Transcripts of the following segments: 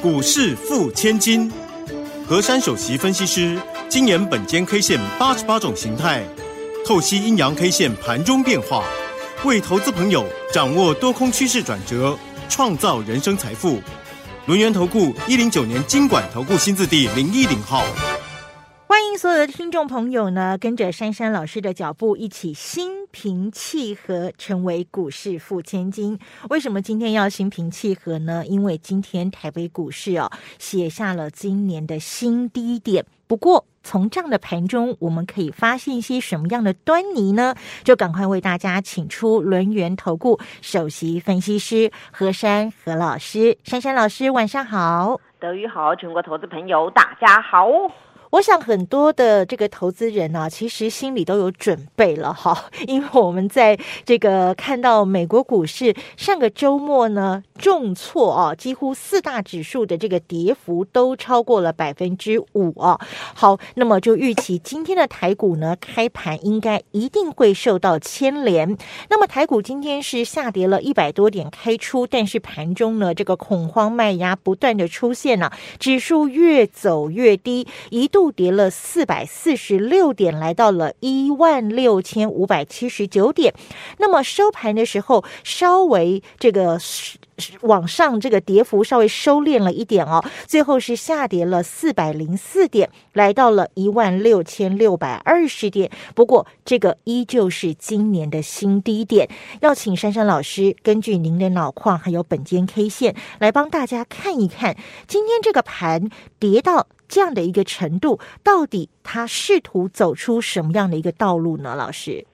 股市付千金，和山首席分析师精研本间 K 线八十八种形态，透析阴阳 K 线盘中变化，为投资朋友掌握多空趋势转折，创造人生财富。轮源投顾一零九年经管投顾新字第零一零号。欢迎所有的听众朋友呢，跟着珊珊老师的脚步，一起新平气和，成为股市富千金。为什么今天要心平气和呢？因为今天台北股市哦，写下了今年的新低点。不过，从这样的盘中，我们可以发现一些什么样的端倪呢？就赶快为大家请出轮源投顾首席分析师何山何老师。珊珊老师，晚上好。德语好，全国投资朋友大家好。我想很多的这个投资人呢，其实心里都有准备了哈，因为我们在这个看到美国股市上个周末呢重挫啊，几乎四大指数的这个跌幅都超过了百分之五啊。好，那么就预期今天的台股呢开盘应该一定会受到牵连。那么台股今天是下跌了一百多点开出，但是盘中呢这个恐慌卖压不断的出现了，指数越走越低，一度。度跌了四百四十六点，来到了一万六千五百七十九点。那么收盘的时候，稍微这个往上这个跌幅稍微收敛了一点哦，最后是下跌了四百零四点，来到了一万六千六百二十点。不过这个依旧是今年的新低点。要请珊珊老师根据您的脑矿还有本间 K 线来帮大家看一看，今天这个盘跌到。这样的一个程度，到底他试图走出什么样的一个道路呢？老师，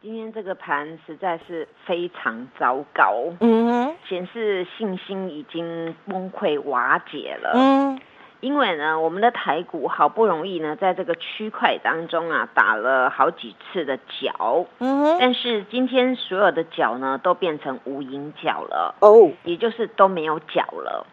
今天这个盘实在是非常糟糕，嗯，显示信心已经崩溃瓦解了，嗯，因为呢，我们的台股好不容易呢，在这个区块当中啊，打了好几次的脚，嗯，但是今天所有的脚呢，都变成无影脚了，哦，也就是都没有脚了。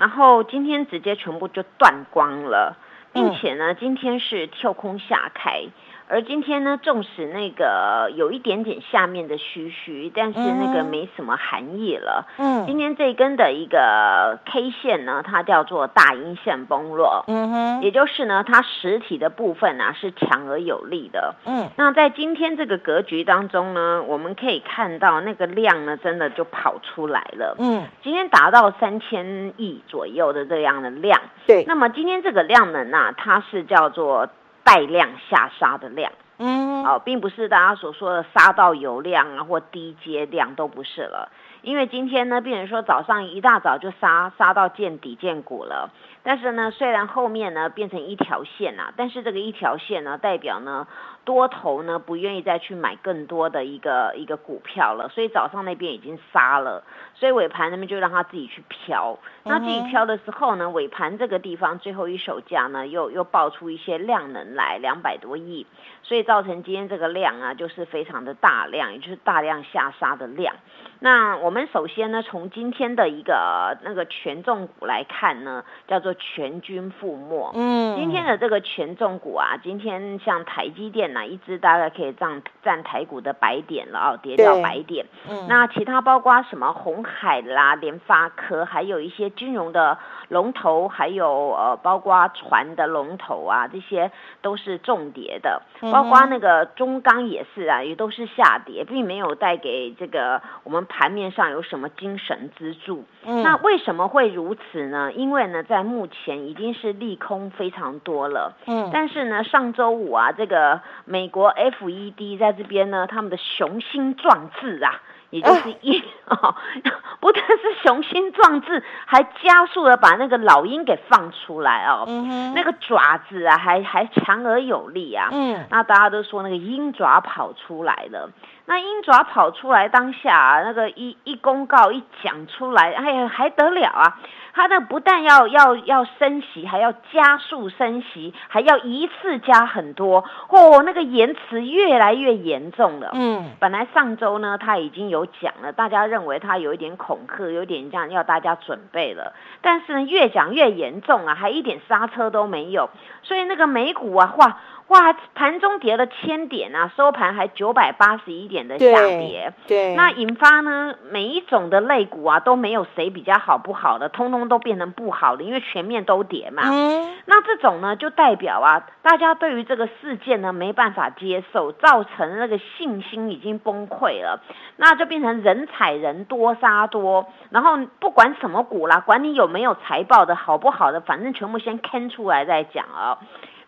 然后今天直接全部就断光了，并且呢，今天是跳空下开。而今天呢，纵使那个有一点点下面的虚虚，但是那个没什么含义了。嗯，今天这根的一个 K 线呢，它叫做大阴线崩落。嗯哼，也就是呢，它实体的部分啊是强而有力的。嗯，那在今天这个格局当中呢，我们可以看到那个量呢，真的就跑出来了。嗯，今天达到三千亿左右的这样的量。对，那么今天这个量能呢，它是叫做。带量下杀的量，嗯，哦，并不是大家所说的杀到有量啊，或低阶量都不是了。因为今天呢，病人说早上一大早就杀杀到见底见股了，但是呢，虽然后面呢变成一条线啊，但是这个一条线呢，代表呢。多头呢不愿意再去买更多的一个一个股票了，所以早上那边已经杀了，所以尾盘那边就让他自己去飘。那自己飘的时候呢，尾盘这个地方最后一手价呢又又爆出一些量能来，两百多亿，所以造成今天这个量啊就是非常的大量，也就是大量下杀的量。那我们首先呢从今天的一个那个权重股来看呢，叫做全军覆没。嗯，今天的这个权重股啊，今天像台积电。呢一只大概可以占占台股的白点了哦，跌掉白点。嗯，那其他包括什么红海啦、联发科，还有一些金融的龙头，还有呃，包括船的龙头啊，这些都是重跌的。包括那个中钢也是啊，也都是下跌，并没有带给这个我们盘面上有什么精神支柱。嗯，那为什么会如此呢？因为呢，在目前已经是利空非常多了。嗯，但是呢，上周五啊，这个。美国 FED 在这边呢，他们的雄心壮志啊，也就是一哦，不但是雄心壮志，还加速的把那个老鹰给放出来哦，嗯那个爪子啊，还还强而有力啊，嗯，那大家都说那个鹰爪跑出来了。那鹰爪跑出来当下，啊那个一一公告一讲出来，哎呀，还得了啊！他那不但要要要升息，还要加速升息，还要一次加很多，嚯，那个延迟越来越严重了。嗯，本来上周呢他已经有讲了，大家认为他有一点恐吓，有点这样要大家准备了，但是呢越讲越严重啊，还一点刹车都没有，所以那个美股啊，哇！哇，盘中跌了千点啊，收盘还九百八十一点的下跌。对，那引发呢，每一种的类股啊都没有谁比较好不好的，通通通都变成不好的，因为全面都跌嘛。嗯，那这种呢，就代表啊，大家对于这个事件呢没办法接受，造成那个信心已经崩溃了，那就变成人踩人多杀多，然后不管什么股啦，管你有没有财报的好不好的，反正全部先坑出来再讲啊。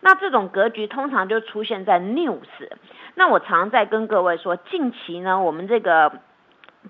那这种格局通常就出现在 news。那我常在跟各位说，近期呢，我们这个。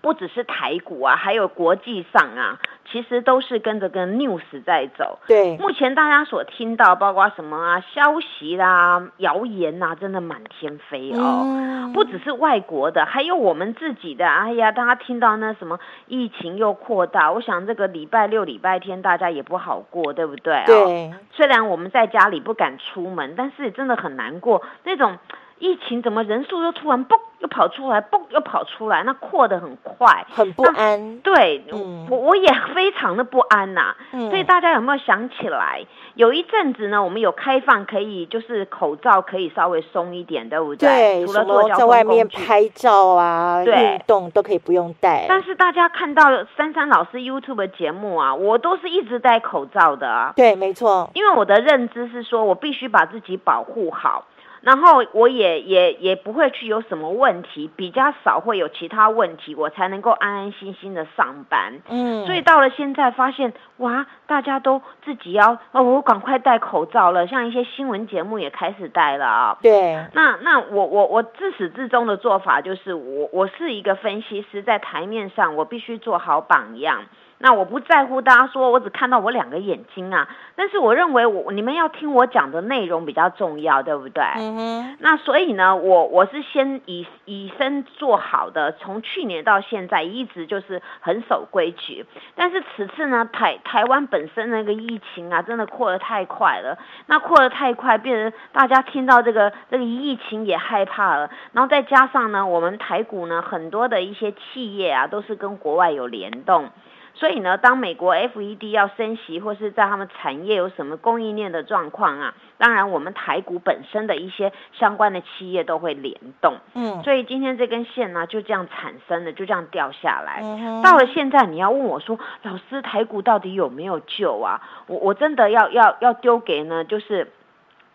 不只是台股啊，还有国际上啊，其实都是跟着跟 news 在走。对，目前大家所听到，包括什么啊，消息啦、谣言呐，真的满天飞哦。不只是外国的，还有我们自己的。哎呀，大家听到那什么疫情又扩大，我想这个礼拜六、礼拜天大家也不好过，对不对？对。虽然我们在家里不敢出门，但是真的很难过那种。疫情怎么人数又突然嘣又跑出来，嘣又跑出来，那扩得很快，很不安。对，我我也非常的不安呐。所以大家有没有想起来，有一阵子呢，我们有开放可以就是口罩可以稍微松一点，对不对？对，除了做在外面拍照啊、运动都可以不用戴。但是大家看到珊珊老师 YouTube 的节目啊，我都是一直戴口罩的啊。对，没错。因为我的认知是说，我必须把自己保护好。然后我也也也不会去有什么问题，比较少会有其他问题，我才能够安安心心的上班。嗯，所以到了现在发现，哇，大家都自己要哦，我赶快戴口罩了，像一些新闻节目也开始戴了啊。对，那那我我我自始至终的做法就是，我我是一个分析师，在台面上我必须做好榜样。那我不在乎大家说我只看到我两个眼睛啊，但是我认为我你们要听我讲的内容比较重要，对不对？嗯哼。那所以呢，我我是先以以身做好的，从去年到现在一直就是很守规矩。但是此次呢，台台湾本身那个疫情啊，真的扩得太快了。那扩得太快，变成大家听到这个这个疫情也害怕了。然后再加上呢，我们台股呢很多的一些企业啊，都是跟国外有联动。所以呢，当美国 FED 要升息，或是在他们产业有什么供应链的状况啊，当然我们台股本身的一些相关的企业都会联动。嗯，所以今天这根线呢就这样产生了，就这样掉下来。到了现在，你要问我说，老师台股到底有没有救啊？我我真的要要要丢给呢，就是。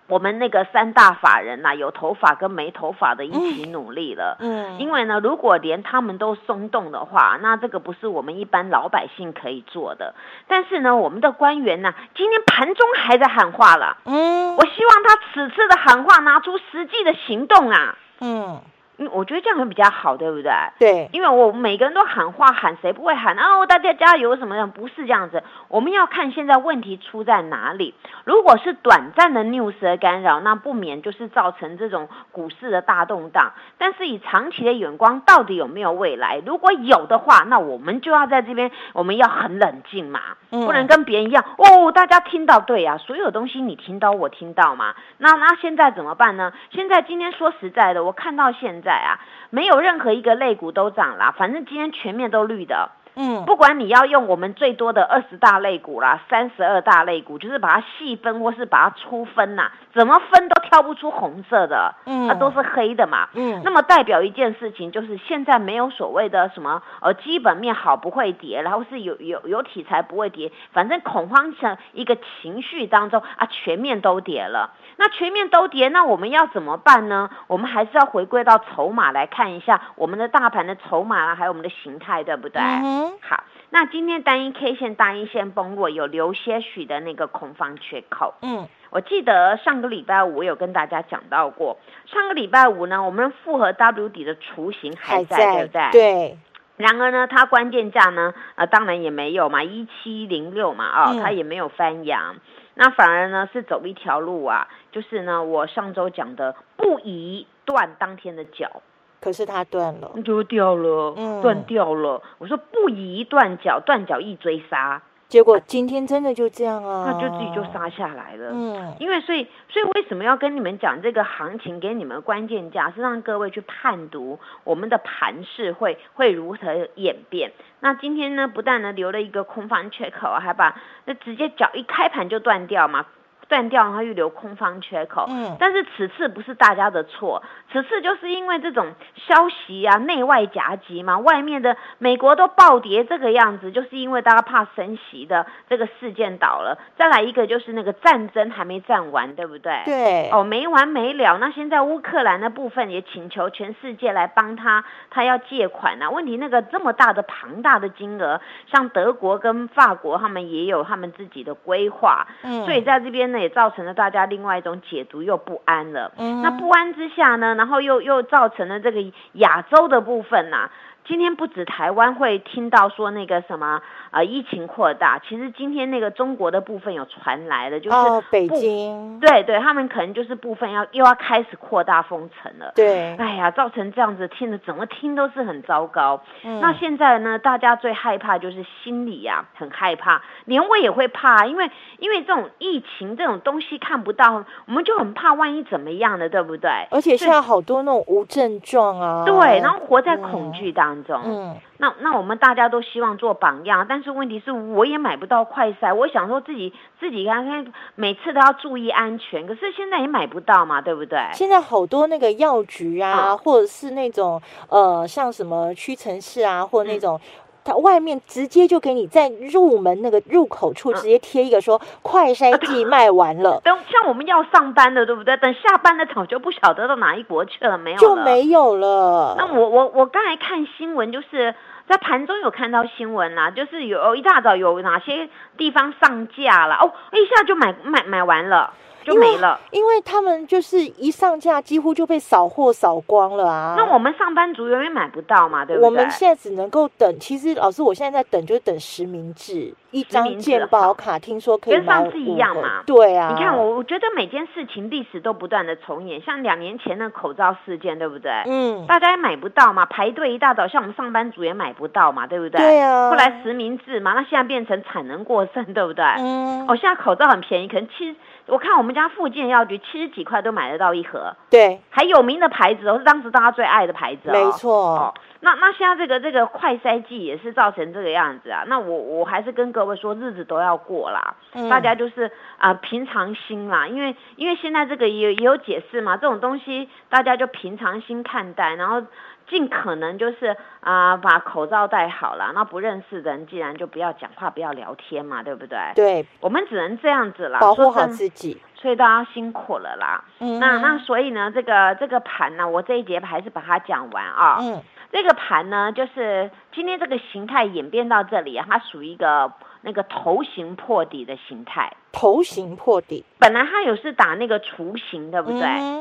我们那个三大法人呐，有头发跟没头发的一起努力了。嗯，因为呢，如果连他们都松动的话，那这个不是我们一般老百姓可以做的。但是呢，我们的官员呢，今天盘中还在喊话了。嗯，我希望他此次的喊话拿出实际的行动啊。嗯。嗯，我觉得这样会比较好，对不对？对，因为我每个人都喊话，喊谁不会喊？哦，大家加油什么样？不是这样子，我们要看现在问题出在哪里。如果是短暂的 news 的干扰，那不免就是造成这种股市的大动荡。但是以长期的眼光，到底有没有未来？如果有的话，那我们就要在这边，我们要很冷静嘛，不能跟别人一样哦。大家听到对呀，所有东西你听到我听到嘛。那那现在怎么办呢？现在今天说实在的，我看到现在。在啊，没有任何一个肋骨都涨了，反正今天全面都绿的。嗯，不管你要用我们最多的二十大类股啦，三十二大类股，就是把它细分或是把它粗分呐，怎么分都挑不出红色的，嗯，它都是黑的嘛。嗯，那么代表一件事情，就是现在没有所谓的什么呃基本面好不会跌，然后是有有有题材不会跌，反正恐慌成一个情绪当中啊，全面都跌了。那全面都跌，那我们要怎么办呢？我们还是要回归到筹码来看一下我们的大盘的筹码啊，还有我们的形态，对不对？嗯。好，那今天单一 K 线、单一线崩落，有留些许的那个空方缺口。嗯。我记得上个礼拜五我有跟大家讲到过，上个礼拜五呢，我们复合 W 底的雏形还在，对不对？对。然而呢，它关键价呢，呃，当然也没有嘛，一七零六嘛，啊，它也没有翻阳。那反而呢是走一条路啊，就是呢我上周讲的不宜断当天的脚，可是它断了，就掉了，断掉了。我说不宜断脚，断脚易追杀。结果今天真的就这样啊，那就自己就杀下来了。嗯，因为所以所以为什么要跟你们讲这个行情？给你们关键价是让各位去判读我们的盘势会会如何演变。那今天呢，不但呢留了一个空方缺口，还把那直接脚一开盘就断掉嘛。断掉，然后预留空方缺口。嗯，但是此次不是大家的错，此次就是因为这种消息啊，内外夹击嘛，外面的美国都暴跌这个样子，就是因为大家怕升息的这个事件倒了。再来一个就是那个战争还没战完，对不对？对。哦，没完没了。那现在乌克兰的部分也请求全世界来帮他，他要借款啊。问题那个这么大的庞大的金额，像德国跟法国他们也有他们自己的规划，嗯，所以在这边呢也造成了大家另外一种解读又不安了。嗯，那不安之下呢，然后又又造成了这个亚洲的部分呐。今天不止台湾会听到说那个什么呃疫情扩大，其实今天那个中国的部分有传来的，就是北京，对对，他们可能就是部分要又要开始扩大封城了。对，哎呀，造成这样子听的怎么听都是很糟糕。嗯那现在呢，大家最害怕就是心里呀很害怕，连我也会怕，因为因为这种疫情这种东西看不到，我们就很怕万一怎么样的，对不对？而且现在好多那种无症状啊，对，然后活在恐惧当。嗯，那那我们大家都希望做榜样，但是问题是我也买不到快筛，我想说自己自己看看，每次都要注意安全，可是现在也买不到嘛，对不对？现在好多那个药局啊，或者是那种呃，像什么屈臣氏啊，或那种。它外面直接就给你在入门那个入口处直接贴一个说快筛剂卖完了。等像我们要上班的，对不对？等下班的早就不晓得到哪一国去了，没有就没有了。那我我我刚才看新闻，就是在盘中有看到新闻啦，就是有一大早有哪些地方上架了哦，一下就买买买完了。就没了，因为他们就是一上架，几乎就被扫货扫光了啊。那我们上班族永远买不到嘛，对不对？我们现在只能够等。其实老师，我现在在等，就是等实名制一张健保卡，听说可以跟上次一样嘛。对啊，你看我，我觉得每件事情历史都不断的重演，像两年前的口罩事件，对不对？嗯，大家也买不到嘛，排队一大早，像我们上班族也买不到嘛，对不对？对啊。后来实名制嘛，那现在变成产能过剩，对不对？嗯。哦，现在口罩很便宜，可能其实。我看我们家附近药局七十几块都买得到一盒，对，还有名的牌子哦，是当时大家最爱的牌子哦。没错，那那现在这个这个快筛剂也是造成这个样子啊。那我我还是跟各位说，日子都要过啦，大家就是啊平常心啦，因为因为现在这个也也有解释嘛，这种东西大家就平常心看待，然后。尽可能就是啊，把口罩戴好了。那不认识的人，既然就不要讲话，不要聊天嘛，对不对？对，我们只能这样子啦，保护好自己。所以大家辛苦了啦。嗯。那那所以呢，这个这个盘呢，我这一节还是把它讲完啊。嗯。这个盘呢，就是今天这个形态演变到这里啊，它属于一个。那个头型破底的形态，头型破底，本来它有是打那个雏形，对不对？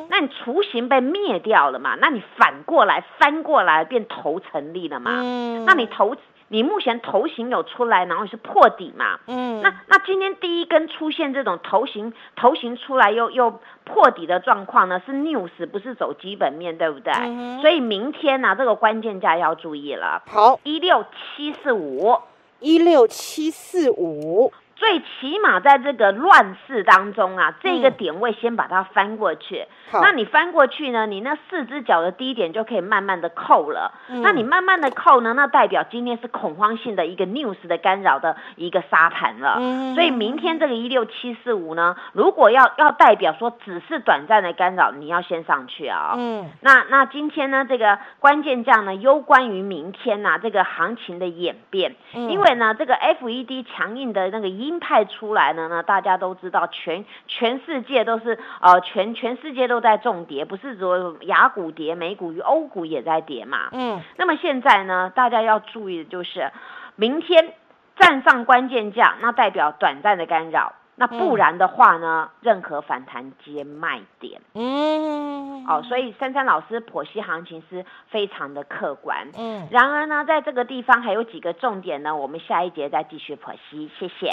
那你雏形被灭掉了嘛？那你反过来翻过来变头成立了嘛？嗯那你头你目前头型有出来，然后是破底嘛？嗯，那那今天第一根出现这种头型头型出来又又破底的状况呢？是 news 不是走基本面，对不对？所以明天呢，这个关键价要注意了。好，一六七四五。一六七四五。最起码在这个乱世当中啊，这个点位先把它翻过去。那你翻过去呢，你那四只脚的低点就可以慢慢的扣了。那你慢慢的扣呢，那代表今天是恐慌性的一个 news 的干扰的一个沙盘了。所以明天这个一六七四五呢，如果要要代表说只是短暂的干扰，你要先上去啊。嗯。那那今天呢，这个关键价呢，攸关于明天呐这个行情的演变。嗯。因为呢，这个 FED 强硬的那个一。鹰派出来了呢，大家都知道，全全世界都是呃，全全世界都在重跌，不是说雅股跌，美股与欧股也在跌嘛。嗯，那么现在呢，大家要注意的就是，明天站上关键价，那代表短暂的干扰。那不然的话呢？任何反弹皆卖点。嗯，哦，所以珊珊老师剖析行情是非常的客观。嗯，然而呢，在这个地方还有几个重点呢，我们下一节再继续剖析。谢谢。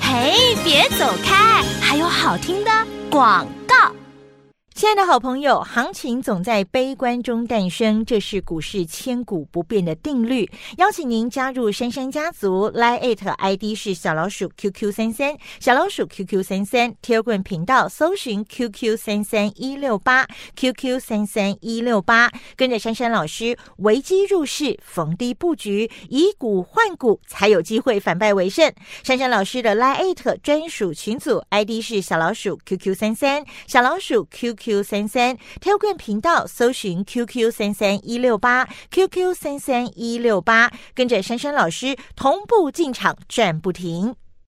嘿，别走开，还有好听的广告。亲爱的好朋友，行情总在悲观中诞生，这是股市千古不变的定律。邀请您加入珊珊家族，line ID 是小老鼠 QQ 三三，小老鼠 QQ 三三 t e l g r a m 频道搜寻 QQ 三三一六八，QQ 三三一六八，跟着珊珊老师危机入市，逢低布局，以股换股，才有机会反败为胜。珊珊老师的 line it 专属群组 ID 是小老鼠 QQ 三三，小老鼠 QQ。Q 三三挑冠频道搜寻 QQ 三三一六八 QQ 三三一六八，跟着珊珊老师同步进场转不停。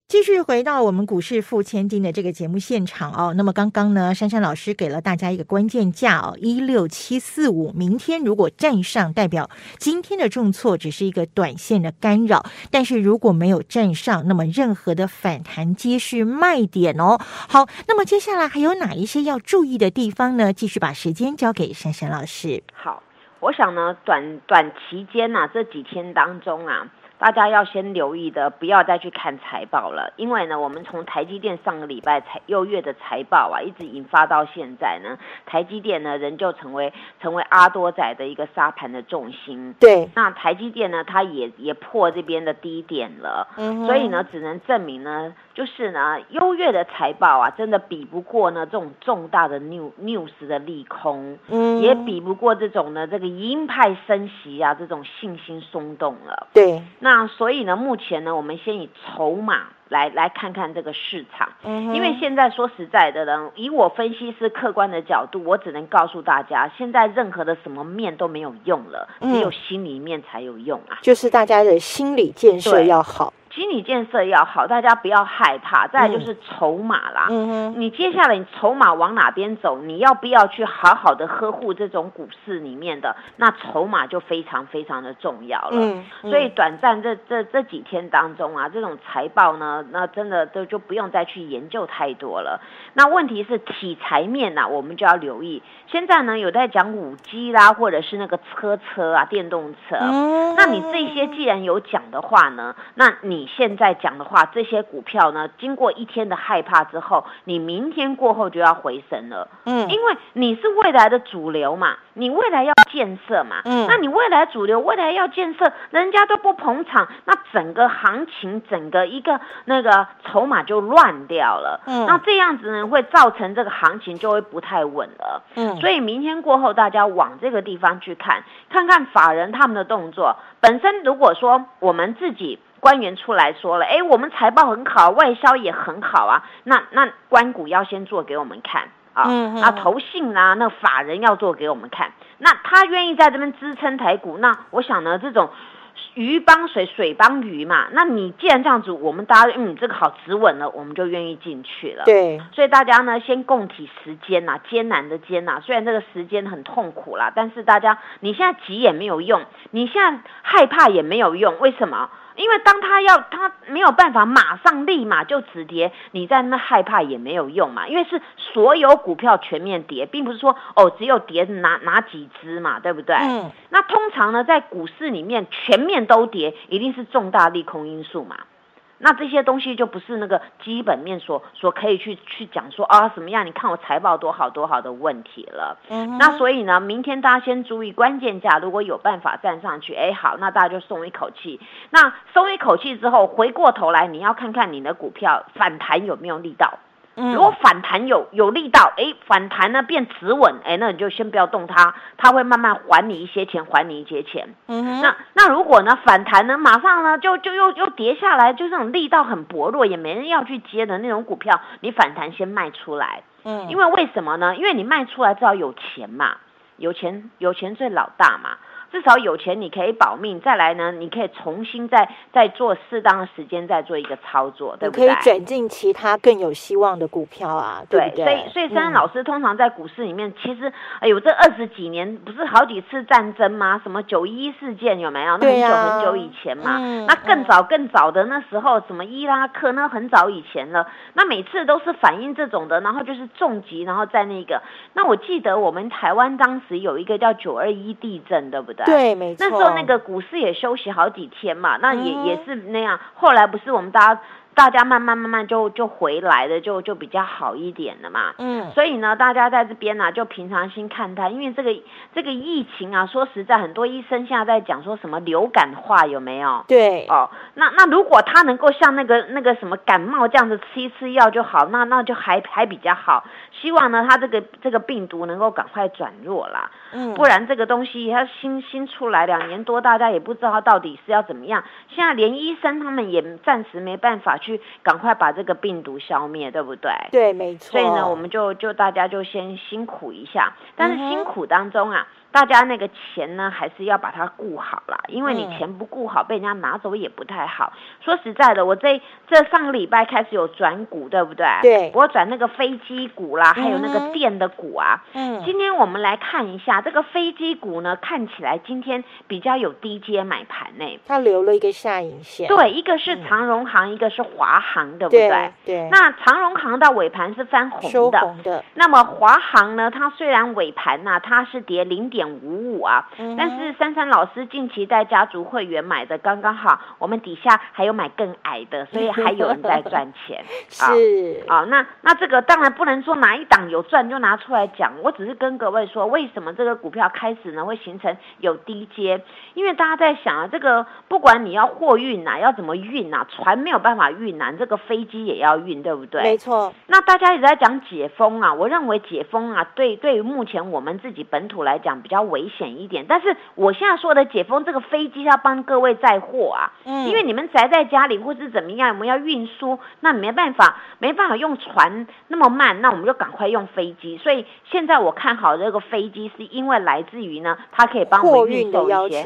继续回到我们股市付千金的这个节目现场哦，那么刚刚呢，珊珊老师给了大家一个关键价哦，一六七四五。明天如果站上，代表今天的重挫只是一个短线的干扰；但是如果没有站上，那么任何的反弹皆是卖点哦。好，那么接下来还有哪一些要注意的地方呢？继续把时间交给珊珊老师。好，我想呢，短短期间呐，这几天当中啊。大家要先留意的，不要再去看财报了，因为呢，我们从台积电上个礼拜财六月的财报啊，一直引发到现在呢，台积电呢仍旧成为成为阿多仔的一个沙盘的重心。对，那台积电呢，它也也破这边的低点了，嗯所以呢，只能证明呢。就是呢，优越的财报啊，真的比不过呢这种重大的 new news 的利空，嗯，也比不过这种呢这个鹰派升息啊这种信心松动了。对，那所以呢，目前呢，我们先以筹码来来看看这个市场，嗯，因为现在说实在的呢，以我分析师客观的角度，我只能告诉大家，现在任何的什么面都没有用了，只有心里面才有用啊，就是大家的心理建设要好。心理建设要好，大家不要害怕。再就是筹码啦，你接下来你筹码往哪边走，你要不要去好好的呵护这种股市里面的那筹码就非常非常的重要了。所以短暂这这这几天当中啊，这种财报呢，那真的都就不用再去研究太多了。那问题是题材面呐，我们就要留意。现在呢有在讲五 G 啦，或者是那个车车啊，电动车。那你这些既然有讲的话呢，那你。现在讲的话，这些股票呢，经过一天的害怕之后，你明天过后就要回神了。嗯，因为你是未来的主流嘛，你未来要建设嘛。嗯，那你未来主流，未来要建设，人家都不捧场，那整个行情，整个一个那个筹码就乱掉了。嗯，那这样子呢，会造成这个行情就会不太稳了。嗯，所以明天过后，大家往这个地方去看，看看法人他们的动作。本身如果说我们自己。官员出来说了，哎，我们财报很好，外销也很好啊。那那关股要先做给我们看啊，那投信啊，那法人要做给我们看。那他愿意在这边支撑台股，那我想呢，这种鱼帮水，水帮鱼嘛。那你既然这样子，我们大家嗯，这个好止稳了，我们就愿意进去了。对，所以大家呢，先共体时间呐，艰难的艰呐。虽然这个时间很痛苦啦，但是大家你现在急也没有用，你现在害怕也没有用，为什么？因为当他要他没有办法马上立马就止跌，你在那害怕也没有用嘛。因为是所有股票全面跌，并不是说哦只有跌哪哪几只嘛，对不对？嗯。那通常呢，在股市里面全面都跌，一定是重大利空因素嘛。那这些东西就不是那个基本面所所可以去去讲说啊什么样？你看我财报多好多好的问题了。嗯。那所以呢，明天大家先注意关键价，如果有办法站上去，哎，好，那大家就松一口气。那松一口气之后，回过头来你要看看你的股票反弹有没有力道。如果反弹有有力道，哎，反弹呢变止稳，哎，那你就先不要动它，它会慢慢还你一些钱，还你一些钱。嗯那那如果呢反弹呢，马上呢就就又又跌下来，就这种力道很薄弱，也没人要去接的那种股票，你反弹先卖出来。嗯。因为为什么呢？因为你卖出来至少有钱嘛，有钱有钱最老大嘛。至少有钱你可以保命，再来呢，你可以重新再再做适当的时间再做一个操作，对不对？可以转进其他更有希望的股票啊，对不对？所以所以珊珊老师通常在股市里面，其实哎呦，这二十几年不是好几次战争吗？什么九一事件有没有？那很久很久以前嘛，那更早更早的那时候，什么伊拉克那很早以前了，那每次都是反映这种的，然后就是重疾，然后在那个，那我记得我们台湾当时有一个叫九二一地震，对不对？对，没错。那时候那个股市也休息好几天嘛，那也也是那样。后来不是我们大家大家慢慢慢慢就就回来的，就就比较好一点了嘛。嗯，所以呢，大家在这边呢就平常心看待，因为这个这个疫情啊，说实在，很多医生现在在讲说什么流感化有没有？对，哦，那那如果他能够像那个那个什么感冒这样子吃一吃药就好，那那就还还比较好。希望呢，他这个这个病毒能够赶快转弱啦。嗯，不然这个东西它新新出来两年多，大家也不知道它到底是要怎么样。现在连医生他们也暂时没办法去赶快把这个病毒消灭，对不对？对，没错。所以呢，我们就就大家就先辛苦一下，但是辛苦当中啊。大家那个钱呢，还是要把它顾好啦，因为你钱不顾好，被人家拿走也不太好。说实在的，我这这上个礼拜开始有转股，对不对？对，我转那个飞机股啦，还有那个电的股啊。嗯。今天我们来看一下这个飞机股呢，看起来今天比较有低阶买盘呢。它留了一个下影线。对，一个是长荣行，一个是华航，对不对？对。那长荣航到尾盘是翻红的。收红的。那么华航呢？它虽然尾盘呢，它是跌零点。五五啊，但是珊珊老师近期在家族会员买的刚刚好，我们底下还有买更矮的，所以还有人在赚钱。是啊，那那这个当然不能说哪一档有赚就拿出来讲，我只是跟各位说，为什么这个股票开始呢会形成有低阶？因为大家在想啊，这个不管你要货运呐，要怎么运呐，船没有办法运呐，这个飞机也要运，对不对？没错。那大家一直在讲解封啊，我认为解封啊，对对于目前我们自己本土来讲。比较危险一点，但是我现在说的解封，这个飞机要帮各位载货啊，嗯，因为你们宅在家里或是怎么样，我们要运输，那没办法，没办法用船那么慢，那我们就赶快用飞机。所以现在我看好这个飞机，是因为来自于呢，它可以帮我们运送一些，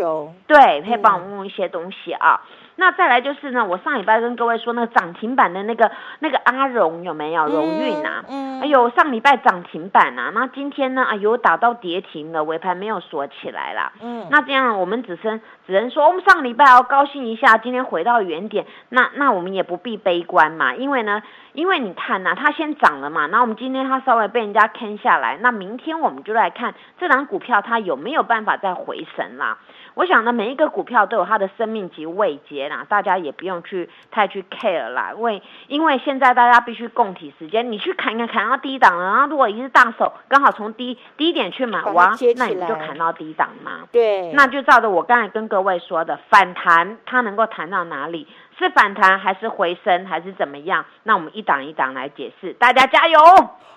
对，可以帮我们运一些东西啊。那再来就是呢，我上礼拜跟各位说那个涨停板的那个那个阿荣有没有荣运啊？嗯，哎呦，上礼拜涨停板啊，那今天呢，哎呦打到跌停了，尾盘没有锁起来啦。嗯，那这样我们只剩只能说，我们上礼拜要高兴一下，今天回到原点，那那我们也不必悲观嘛，因为呢，因为你看呐，它先涨了嘛，那我们今天它稍微被人家坑下来，那明天我们就来看这档股票它有没有办法再回神啦。我想呢，每一个股票都有它的生命及位阶啦，大家也不用去太去 care 啦，因为因为现在大家必须共体时间，你去砍砍砍到低档了，然后如果一是大手刚好从低低点去买，哇，那你就砍到低档嘛。对，那就照着我刚才跟各位说的，反弹它能够弹到哪里？是反弹还是回升还是怎么样？那我们一档一档来解释，大家加油！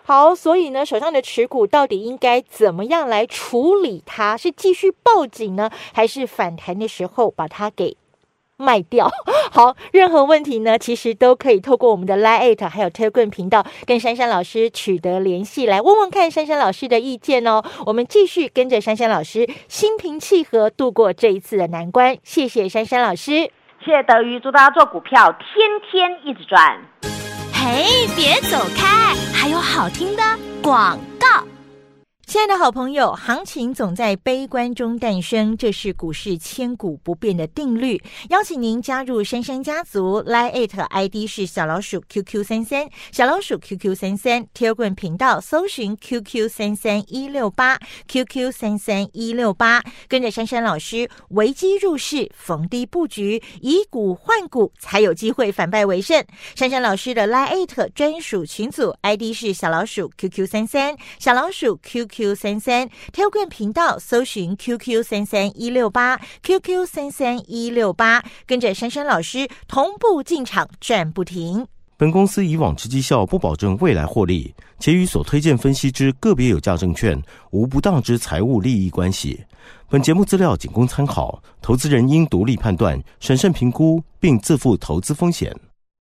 好，所以呢，手上的持股到底应该怎么样来处理它？是继续报警呢，还是反弹的时候把它给卖掉？好，任何问题呢，其实都可以透过我们的 Line 还有 Telegram 频道跟珊珊老师取得联系，来问问看珊珊老师的意见哦。我们继续跟着珊珊老师心平气和度过这一次的难关。谢谢珊珊老师。谢谢德瑜，祝大家做股票天天一直赚。嘿，别走开，还有好听的广告。亲爱的好朋友，行情总在悲观中诞生，这是股市千古不变的定律。邀请您加入珊珊家族，line at ID 是小老鼠 QQ 三三，小老鼠 QQ 三三 t e l g r a m 频道搜寻 QQ 三三一六八，QQ 三三一六八，跟着珊珊老师，危机入市，逢低布局，以股换股，才有机会反败为胜。珊珊老师的 line at 专属群组 ID 是小老鼠 QQ 三三，小老鼠 QQ。Q 三三 Telegram 频道搜寻 QQ 三三一六八 QQ 三三一六八，跟着珊珊老师同步进场赚不停。本公司以往之绩效不保证未来获利，且与所推荐分析之个别有价证券无不当之财务利益关系。本节目资料仅供参考，投资人应独立判断、审慎评估，并自负投资风险。